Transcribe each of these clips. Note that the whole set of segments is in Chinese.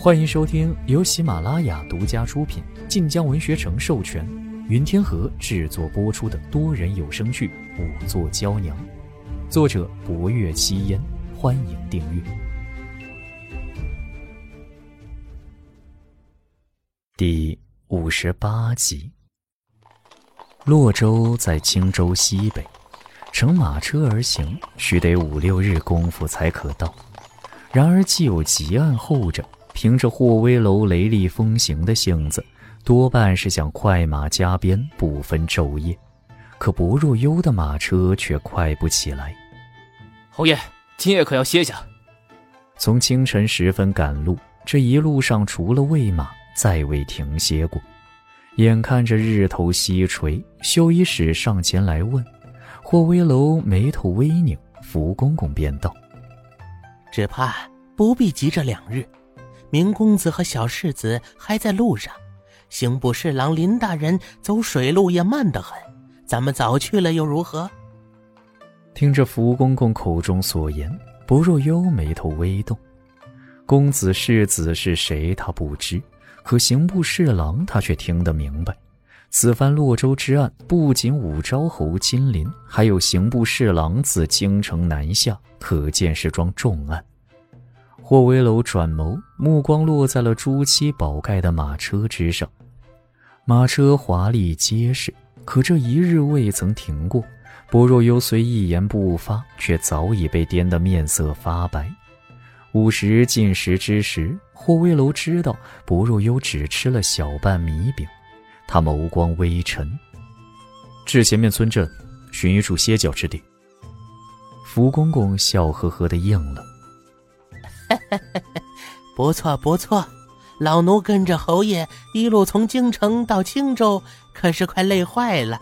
欢迎收听由喜马拉雅独家出品、晋江文学城授权、云天河制作播出的多人有声剧《五座娇娘》，作者：博月七烟。欢迎订阅。第五十八集。洛州在青州西北，乘马车而行，须得五六日功夫才可到。然而既有急案候着。凭着霍威楼雷厉风行的性子，多半是想快马加鞭，不分昼夜。可不入幽的马车却快不起来。侯爷，今夜可要歇下？从清晨时分赶路，这一路上除了喂马，再未停歇过。眼看着日头西垂，修衣使上前来问，霍威楼眉头微拧，福公公便道：“只怕不必急这两日。”明公子和小世子还在路上，刑部侍郎林大人走水路也慢得很，咱们早去了又如何？听着福公公口中所言，不若幽眉头微动。公子世子是谁，他不知；可刑部侍郎他却听得明白。此番洛州之案，不仅武昭侯金鳞，还有刑部侍郎自京城南下，可见是桩重案。霍威楼转眸，目光落在了朱漆宝盖的马车之上。马车华丽结实，可这一日未曾停过。薄若幽虽一言不发，却早已被颠得面色发白。午时进食之时，霍威楼知道薄若幽只吃了小半米饼，他眸光微沉。至前面村镇，寻一处歇脚之地。福公公笑呵呵地应了。不错不错，老奴跟着侯爷一路从京城到青州，可是快累坏了。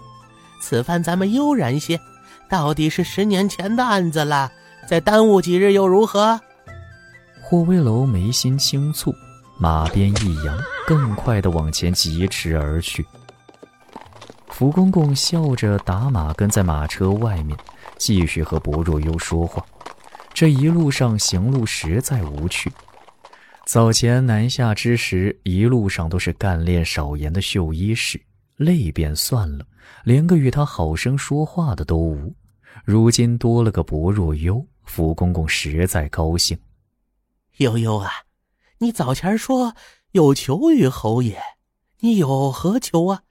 此番咱们悠然些，到底是十年前的案子了，再耽误几日又如何？霍威楼眉心轻蹙，马鞭一扬，更快的往前疾驰而去。福公公笑着打马跟在马车外面，继续和薄若幽说话。这一路上行路实在无趣。早前南下之时，一路上都是干练少言的绣衣使，累便算了，连个与他好生说话的都无。如今多了个薄若幽，福公公实在高兴。悠悠啊，你早前说有求于侯爷，你有何求啊？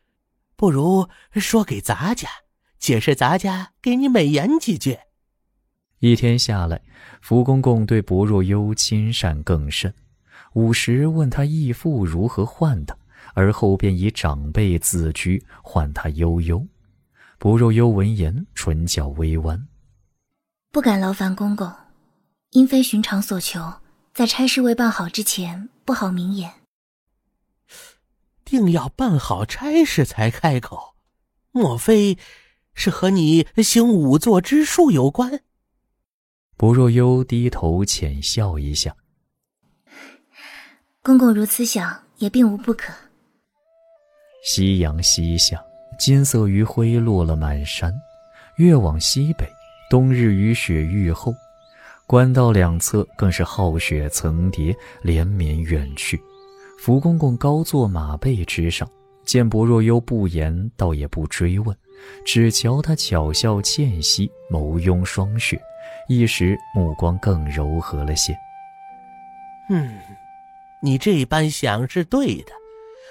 不如说给咱家，解释咱家给你美言几句。一天下来，福公公对薄若幽亲善更甚。午时问他义父如何唤他，而后便以长辈自居，唤他悠悠。薄若幽闻言，唇角微弯，不敢劳烦公公，因非寻常所求，在差事未办好之前，不好明言。定要办好差事才开口，莫非是和你行五座之术有关？薄若幽低头浅笑一下，公公如此想，也并无不可。夕阳西下，金色余晖落了满山。越往西北，冬日雨雪愈厚，官道两侧更是浩雪层叠，连绵远去。福公公高坐马背之上，见薄若幽不言，倒也不追问，只瞧他巧笑倩兮，眸拥霜雪。一时目光更柔和了些。嗯，你这般想是对的。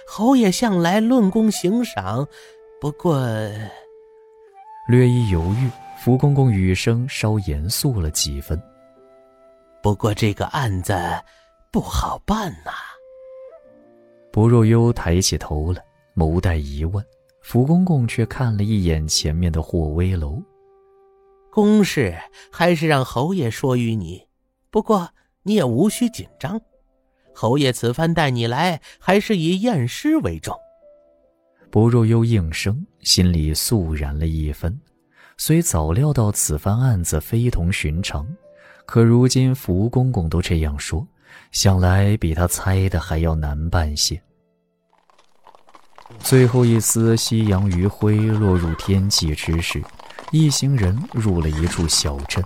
侯爷向来论功行赏，不过略一犹豫，福公公语声稍严肃了几分。不过这个案子不好办呐。薄若幽抬起头来，眸带疑问。福公公却看了一眼前面的霍威楼。公事还是让侯爷说与你，不过你也无需紧张。侯爷此番带你来，还是以验尸为重。薄若幽应声，心里肃然了一分。虽早料到此番案子非同寻常，可如今福公公都这样说，想来比他猜的还要难办些。最后一丝夕阳余晖落入天际之时。一行人入了一处小镇，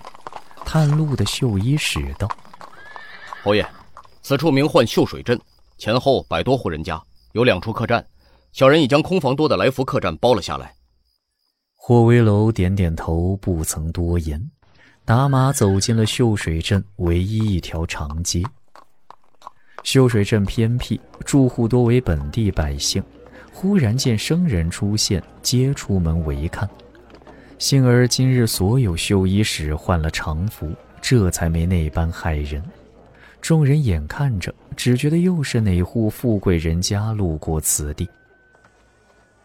探路的秀衣使道：“侯爷，此处名唤秀水镇，前后百多户人家，有两处客栈。小人已将空房多的来福客栈包了下来。霍威楼点点头，不曾多言，打马走进了秀水镇唯一一条长街。秀水镇偏僻，住户多为本地百姓。忽然见生人出现，皆出门围看。幸而今日所有绣衣使换了常服，这才没那般骇人。众人眼看着，只觉得又是哪户富贵人家路过此地。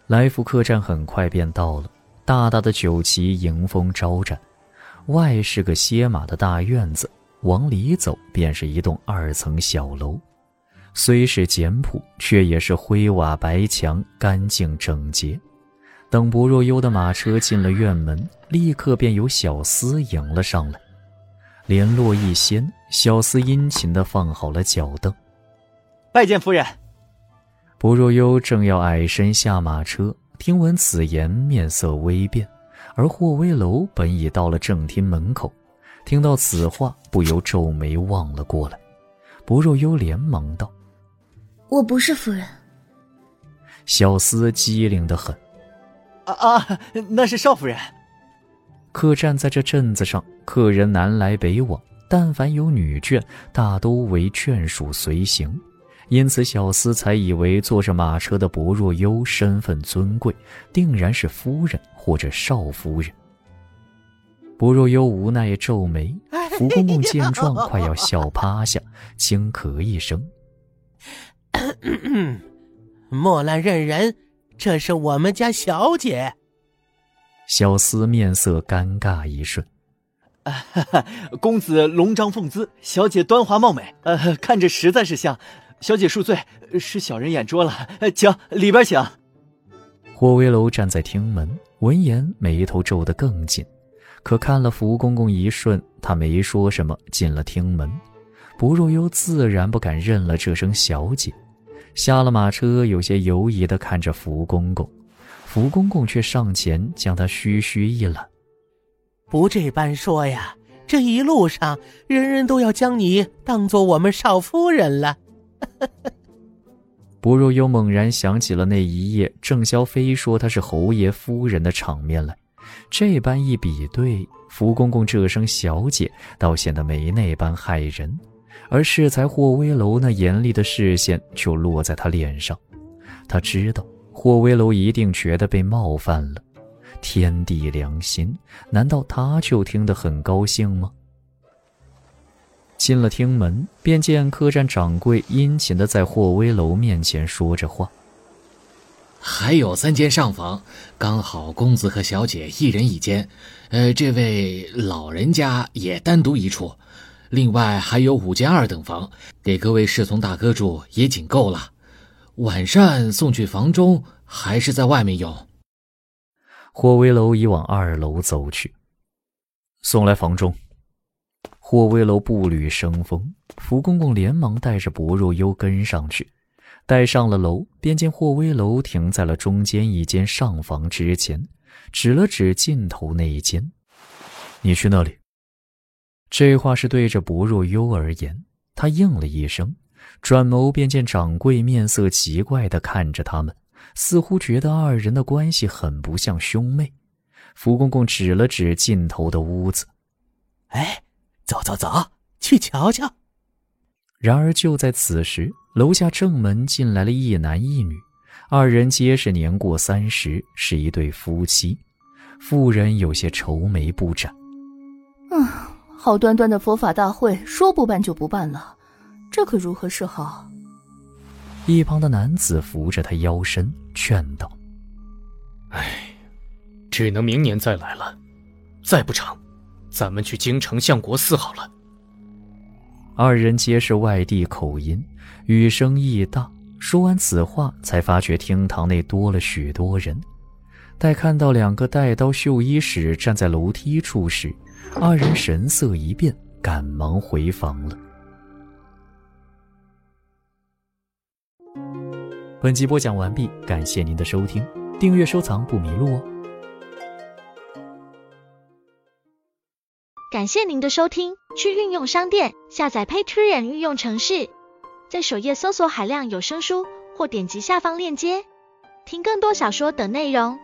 来福客栈很快便到了，大大的酒旗迎风招展，外是个歇马的大院子，往里走便是一栋二层小楼，虽是简朴，却也是灰瓦白墙，干净整洁。等不若幽的马车进了院门，立刻便有小厮迎了上来，联络一掀，小厮殷勤地放好了脚凳，拜见夫人。不若幽正要矮身下马车，听闻此言，面色微变。而霍威楼本已到了正厅门口，听到此话，不由皱眉望了过来。不若幽连忙道：“我不是夫人。”小厮机灵的很：“啊啊，那是少夫人。”客栈在这镇子上，客人南来北往，但凡有女眷，大都为眷属随行。因此，小厮才以为坐着马车的薄若幽身份尊贵，定然是夫人或者少夫人。薄若幽无奈皱眉，福公公见状，快要笑趴下，轻咳一声：“ 莫来认人，这是我们家小姐。”小厮面色尴尬一瞬：“啊公子龙章凤姿，小姐端华貌美，呃，看着实在是像。”小姐恕罪，是小人眼拙了，请里边请。霍威楼站在厅门，闻言眉头皱得更紧，可看了福公公一瞬，他没说什么，进了厅门。不若幽自然不敢认了这声小姐，下了马车，有些犹疑地看着福公公，福公公却上前将他嘘嘘一揽：“不这般说呀，这一路上人人都要将你当做我们少夫人了。”不若又猛然想起了那一夜郑萧飞说他是侯爷夫人的场面来，这般一比对，福公公这声小姐倒显得没那般骇人，而适才霍威楼那严厉的视线就落在他脸上。他知道霍威楼一定觉得被冒犯了，天地良心，难道他就听得很高兴吗？进了厅门，便见客栈掌柜殷勤的在霍威楼面前说着话。还有三间上房，刚好公子和小姐一人一间，呃，这位老人家也单独一处。另外还有五间二等房，给各位侍从大哥住也仅够了。晚膳送去房中，还是在外面用？霍威楼已往二楼走去，送来房中。霍威楼步履生风，福公公连忙带着薄若幽跟上去。待上了楼，便见霍威楼停在了中间一间上房之前，指了指尽头那一间：“你去那里。”这话是对着薄若幽而言。他应了一声，转眸便见掌柜面色奇怪地看着他们，似乎觉得二人的关系很不像兄妹。福公公指了指尽头的屋子：“哎。”走走走，去瞧瞧。然而就在此时，楼下正门进来了一男一女，二人皆是年过三十，是一对夫妻。妇人有些愁眉不展。嗯，好端端的佛法大会，说不办就不办了，这可如何是好？一旁的男子扶着他腰身，劝道：“哎，只能明年再来了，再不成。”咱们去京城相国寺好了。二人皆是外地口音，语声亦大。说完此话，才发觉厅堂内多了许多人。待看到两个带刀绣衣使站在楼梯处时，二人神色一变，赶忙回房了。本集播讲完毕，感谢您的收听，订阅收藏不迷路哦。感谢您的收听，去运用商店下载 Patreon 运用城市，在首页搜索海量有声书，或点击下方链接听更多小说等内容。